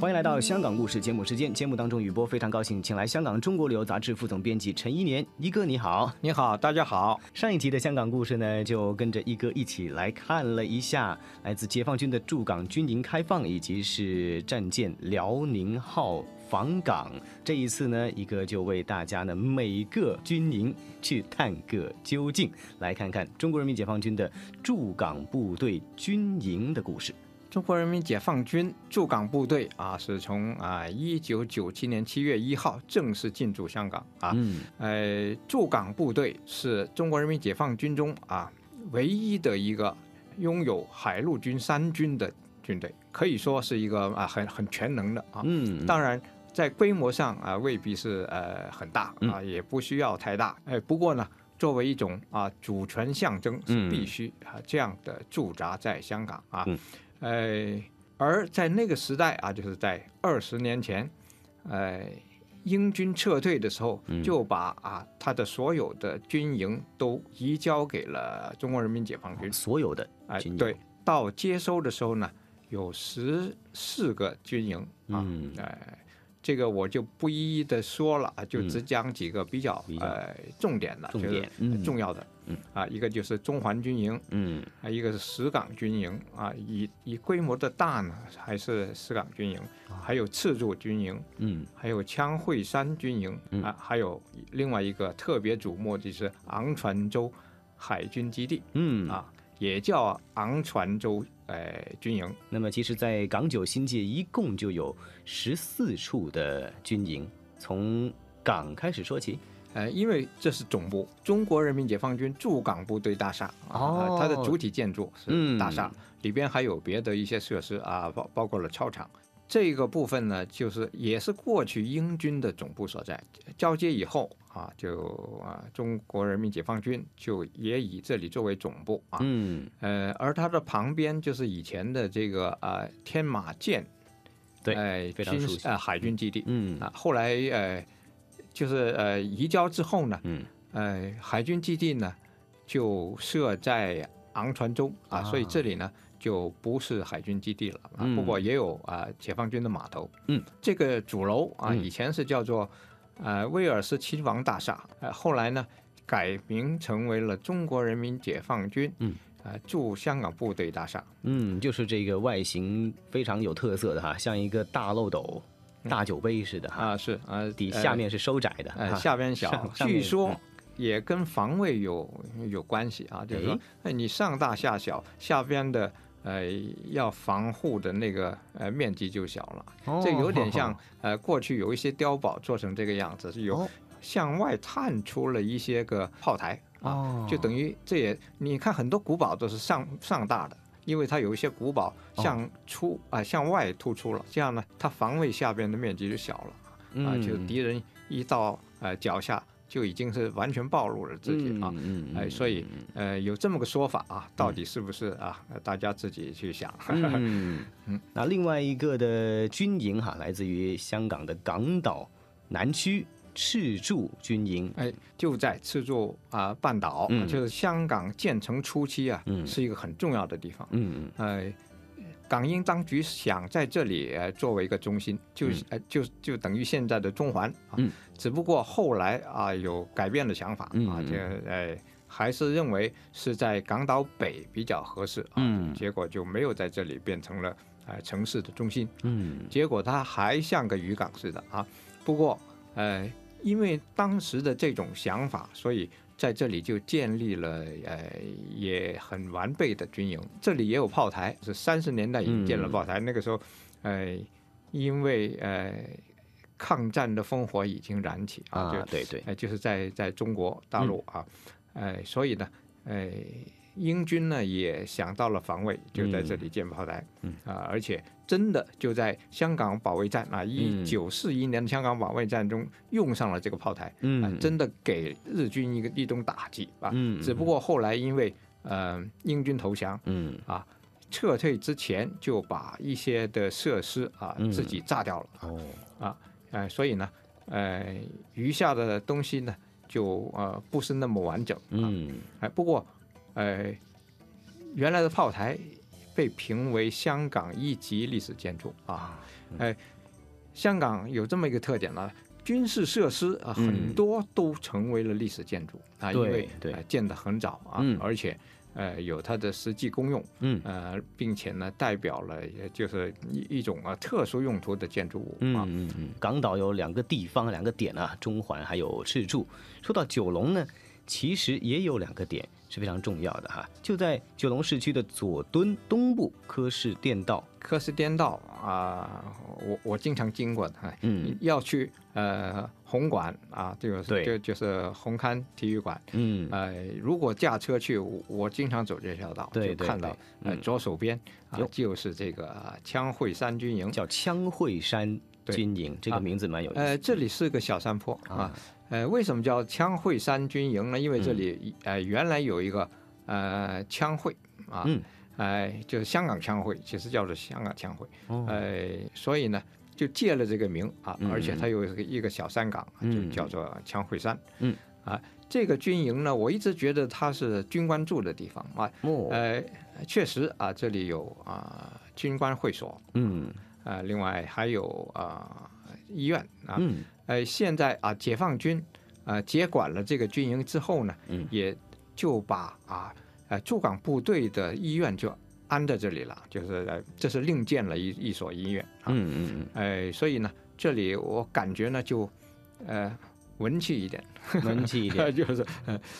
欢迎来到香港故事节目时间。节目当中，雨波非常高兴，请来香港《中国旅游杂志》副总编辑陈一年，一哥你好，你好，大家好。上一集的香港故事呢，就跟着一哥一起来看了一下来自解放军的驻港军营开放，以及是战舰辽宁号访港。这一次呢，一哥就为大家呢每个军营去探个究竟，来看看中国人民解放军的驻港部队军营的故事。中国人民解放军驻港部队啊，是从啊一九九七年七月一号正式进驻香港啊。嗯，呃，驻港部队是中国人民解放军中啊唯一的一个拥有海陆军三军的军队，可以说是一个啊很很全能的啊。嗯，当然，在规模上啊未必是呃很大啊，也不需要太大。哎，不过呢，作为一种啊主权象征，是必须啊这样的驻扎在香港啊。嗯呃，而在那个时代啊，就是在二十年前，哎，英军撤退的时候，就把啊他的所有的军营都移交给了中国人民解放军。所有的哎，军营对，到接收的时候呢，有十四个军营啊，嗯哎。这个我就不一一的说了啊，就只讲几个比较呃重点的，重就是点嗯。重要的，嗯。啊，一个就是中环军营，嗯。啊，一个是石港军营啊，以以规模的大呢，还是石港军营，还有赤柱军营，嗯还有枪会山军营嗯啊，还有另外一个特别瞩目的就是昂船洲海军基地嗯。啊，也叫昂船洲呃军营。那么，其实，在港九新界一共就有十四处的军营，从港开始说起。呃，因为这是总部，中国人民解放军驻港部队大厦啊，哦它的主体建筑嗯是大厦，里边还有别的一些设施啊，包包括了操场。这个部分呢，就是也是过去英军的总部所在。交接以后啊，就啊，中国人民解放军就也以这里作为总部啊。嗯，呃，而它的旁边就是以前的这个呃天马舰，对呃，军非常熟悉呃海军基地。嗯啊，后来呃，就是呃移交之后呢，嗯呃，海军基地呢就设在昂船洲啊，啊所以这里呢就不是海军基地了啊，嗯不过也有啊解放军的码头。嗯，这个主楼啊嗯以前是叫做呃威尔斯亲王大厦，呃后来呢改名成为了中国人民解放军嗯呃驻香港部队大厦。嗯，就是这个外形非常有特色的哈，像一个大漏斗、大酒杯似的哈，啊，是啊，呃底下面是收窄的，呃，下边小据说嗯也跟防卫有有关系啊，就是说，哎，你上大下小，下边的呃要防护的那个呃面积就小了，哦这有点像呃过去有一些碉堡做成这个样子，是有哦向外探出了一些个炮台啊，哦，就等于这也你看很多古堡都是上上大的。因为它有一些古堡哦向出啊、向外突出了，这样呢，它防卫下边的面积就小了。啊，就嗯敌人一到呃脚下，就已经是完全暴露了自己啊。嗯嗯哎，所以呃有这么个说法啊，到底是不是啊？呃大家自己去想。嗯 嗯那另外一个的军营哈，来自于香港的港岛南区赤柱军营。哎，就在赤柱啊半岛，嗯就是香港建成初期啊，嗯是一个很重要的地方。嗯呃，港英当局想在这里呃作为一个中心，就是、呃就就等于现在的中环啊。嗯只不过后来啊有改变的想法嗯啊，这呃还是认为是在港岛北比较合适啊。嗯结果就没有在这里变成了呃城市的中心，嗯结果它还像个渔港似的啊。不过呃，因为当时的这种想法，所以在这里就建立了呃也很完备的军营。这里也有炮台，是三十年代已经建了炮台。那个时候，呃，因为呃抗战的烽火已经燃起啊，对对，呃，就是在在中国大陆啊，呃，所以呢，呃，英军呢也想到了防卫，就在这里建炮台，嗯。啊，而且真的就在香港保卫战啊，嗯。一九四一年的香港保卫战中用上了这个炮台，啊嗯，真的给日军一个一种打击啊。嗯，只不过后来因为呃英军投降，嗯。啊，撤退之前就把一些的设施啊嗯。自己炸掉了，哦。呃，所以呢，呃，余下的东西呢就呃不是那么完整，啊，嗯。哎，不过呃原来的炮台被评为香港一级历史建筑啊，哎，香港有这么一个特点呢。军事设施啊，嗯很多都成为了历史建筑啊，因为建得很早啊，嗯而且呃有它的实际功用，嗯呃，并且呢，代表了就是一一种啊特殊用途的建筑物嗯啊。嗯嗯，港岛有两个地方，两个点啊，中环还有赤柱。说到九龙呢，其实也有两个点是非常重要的哈，就在九龙市区的左敦东部科士电道。科斯颠道啊，我我经常经过的，哎嗯要去呃红馆啊，这个对就就是红磡体育馆。嗯呃，如果驾车去，我我经常走这条道，对对就看到呃左手边就是这个啊枪会山军营。叫枪会山军营，这个啊名字蛮有意思。呃，这里是个小山坡啊啊。呃，为什么叫枪会山军营呢？因为这嗯。里、呃原来有一个呃枪会啊，嗯。哎、就是香港枪会，其实叫做香港枪会，哦。呃，所以呢就借了这个名啊，嗯而且它有一个小山岗，嗯就叫做枪会山。嗯。啊，这个军营呢，我一直觉得它是军官住的地方啊，哦。呃，确实啊，这里有啊军官会所，嗯。啊，另外还有啊医院啊，嗯。呃，现在啊，解放军啊接管了这个军营之后呢，嗯。也就把啊呃驻港部队的医院就安在这里了，就是呃这是另建了一一所医院啊，嗯嗯嗯。呃，所以呢，这里我感觉呢就呃文气一点，嗯，文气一点，就是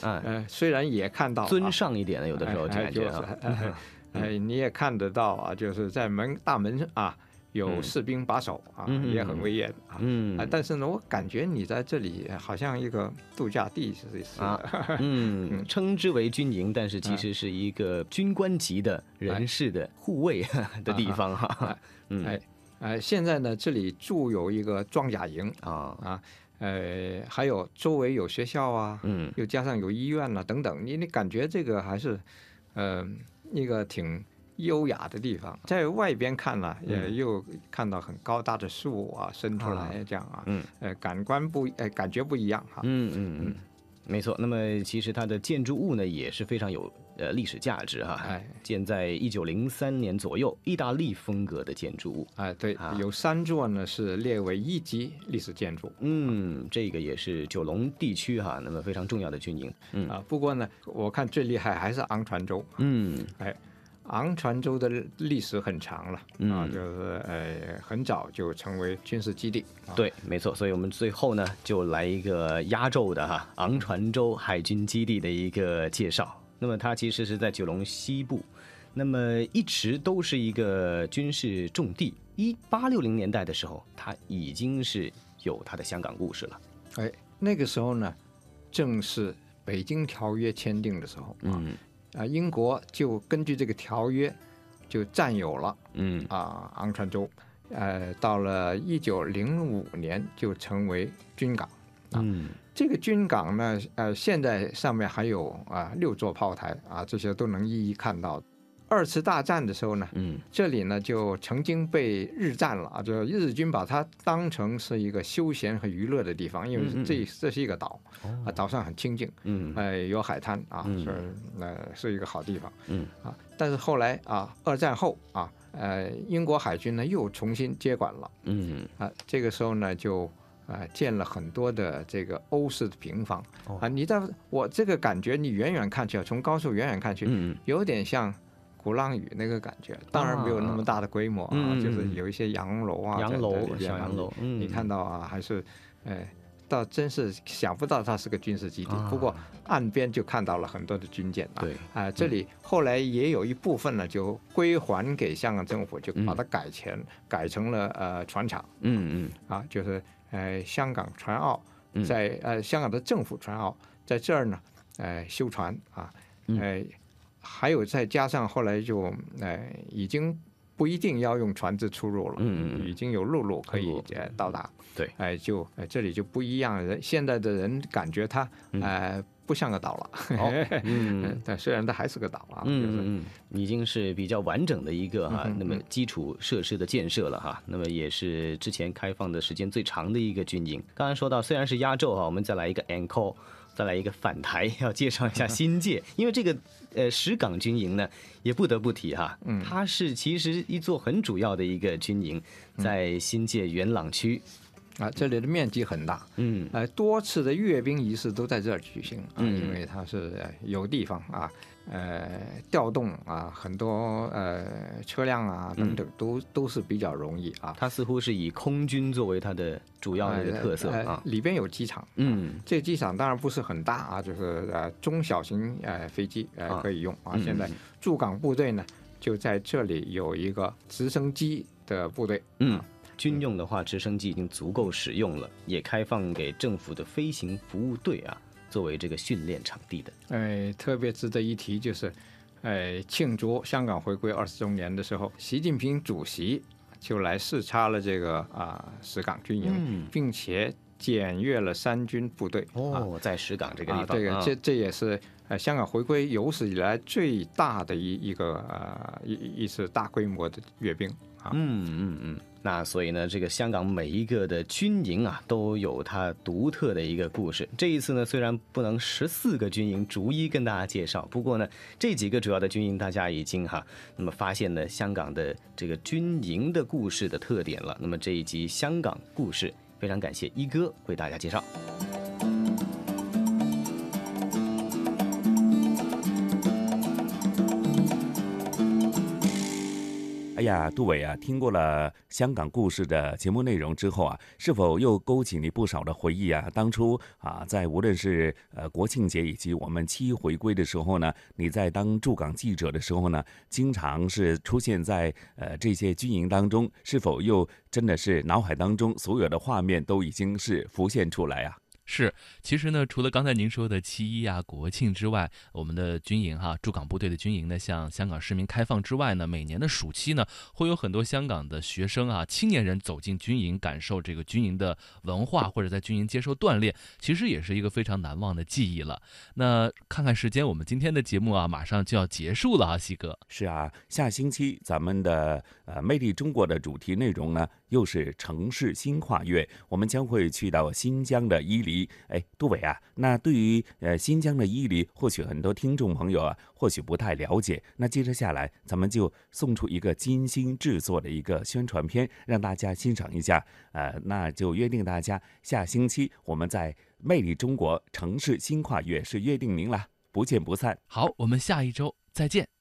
呃虽然也看到、啊、尊上一点的，有的时候感觉啊，就是 哎哎，你也看得到啊，就是在门大门啊有嗯。士兵把守啊，嗯也很威严啊。嗯。啊，但是呢，我感觉你在这里好像一个度假地似的。啊 嗯，称之为军营，但是其哎实是一个军官级的人士的护卫的地方哈。嗯。哎，哎，现在呢，这里驻有一个装甲营啊，啊，呃，还有周围有学校啊，嗯。又加上有医院啊等等，你你感觉这个还是，呃，一个挺优雅的地方。在外边看了，也嗯又看到很高大的树啊伸出来这样啊，嗯呃，感官不，呃，感觉不一样哈。嗯嗯嗯，没错。那么其实它的建筑物呢也是非常有呃历史价值哈。哎建在一九零三年左右，意大利风格的建筑物。哎，对啊，有三座呢是列为一级历史建筑。嗯，这个也是九龙地区哈，那么非常重要的军营。嗯啊，不过呢，我看最厉害还是昂船洲。嗯昂船洲的历史很长了、啊，嗯就是呃很早就成为军事基地。啊、对，没错。所以我们最后呢，就来一个压轴的哈，昂船洲海军基地的一个介绍。那么它其实是在九龙西部，那么一直都是一个军事重地。一八六零年代的时候，它已经是有它的香港故事了。哎，那个时候呢，正是北京条约签订的时候啊，嗯啊，英国就根据这个条约就占有了嗯啊昂船洲，呃，到了一九零五年就成为军港。嗯这个军港呢，呃，现在上面还有啊六座炮台啊，这些都能一一看到。二次大战的时候呢，嗯。这里呢就曾经被日占了啊，就日军把它当成是一个休闲和娱乐的地方，因为这这是一个岛啊，岛上很清静，嗯呃，有海滩啊，嗯。是呃是一个好地方。嗯。啊。但是后来啊，二战后啊，呃，英国海军呢又重新接管了。嗯。啊，这个时候呢就。啊，建了很多的这个欧式的平房哦。啊，你在我这个感觉，你远远看去，从高处远远看去，嗯。有点像鼓浪屿那个感觉，当然没有那么大的规模啊，就是有一些洋楼啊，洋楼小洋楼，嗯，你看到啊，还是，哎，倒真是想不到它是个军事基地。不过岸边就看到了很多的军舰啊，对，啊、这里后来也有一部分呢，就归还给香港政府，就把它改成、改成了呃船厂。嗯嗯。啊，就是呃香港船澳嗯。在呃香港的政府船澳在这儿呢，呃修船啊，哎呃，还有再加上后来就呃已经不一定要用船只出入了，嗯已经有陆路可以呃到达，对。哎、就呃这里就不一样，人现在的人感觉他哎呃不像个岛了。哦 嗯。但虽然它还是个岛啊，已经是比较完整的一个哈嗯，那么基础设施的建设了哈，那么也是之前开放的时间最长的一个军营。刚才说到，虽然是压轴哈，我们再来一个 encore，再来一个反台，要介绍一下 新界，因为这个呃石岗军营呢，也不得不提哈，嗯。它是其实一座很主要的一个军营，在新界元朗区，啊，这里的面积很大，嗯。呃，多次的阅兵仪式都在这儿举行啊，嗯。因为它是呃有地方啊，呃，调动啊，很多呃车辆啊等等都都是比较容易啊。它似乎是以空军作为它的主要的一个特色呃啊，里边有机场，嗯。这机场当然不是很大啊，就是呃中小型呃飞机呃啊可以用啊。嗯现在嗯驻港部队呢就在这里有一个直升机的部队，嗯，军用的话，直升机已经足够使用了，也开放给政府的飞行服务队啊，作为这个训练场地的。哎，特别值得一提就是，哎，庆祝香港回归二十周年的时候，习近平主席就来视察了这个啊石岗军营，嗯并且检阅了三军部队。啊哦，在石岗这个地啊，方，这个这这也是呃香港回归有史以来最大的一一个呃一一次大规模的阅兵啊。嗯嗯嗯。那所以呢，这个香港每一个的军营啊，都有它独特的一个故事。这一次呢，虽然不能十四个军营逐一跟大家介绍，不过呢，这几个主要的军营大家已经哈，那么发现了香港的这个军营的故事的特点了。那么这一集香港故事，非常感谢一哥为大家介绍。哎呀，杜伟啊，听过了香港故事的节目内容之后啊，是否又勾起你不少的回忆啊？当初啊，在无论是呃国庆节以及我们七一回归的时候呢，你在当驻港记者的时候呢，经常是出现在呃这些军营当中，是否又真的是脑海当中所有的画面都已经是浮现出来啊？是，其实呢，除了刚才您说的七一啊、国庆之外，我们的军营哈、驻港部队的军营呢，向香港市民开放之外呢，每年的暑期呢，会有很多香港的学生啊、青年人走进军营，感受这个军营的文化，或者在军营接受锻炼，其实也是一个非常难忘的记忆了。那看看时间，我们今天的节目啊，马上就要结束了啊，西哥。是啊，下星期咱们的呃魅力中国的主题内容呢，又是城市新跨越，我们将会去到新疆的伊犁。哎，杜伟啊，那对于呃新疆的伊犁，或许很多听众朋友啊，或许不太了解。那接着下来，咱们就送出一个精心制作的一个宣传片，让大家欣赏一下。呃，那就约定大家下星期我们在魅力中国城市新跨越是约定您了，不见不散。好，我们下一周再见。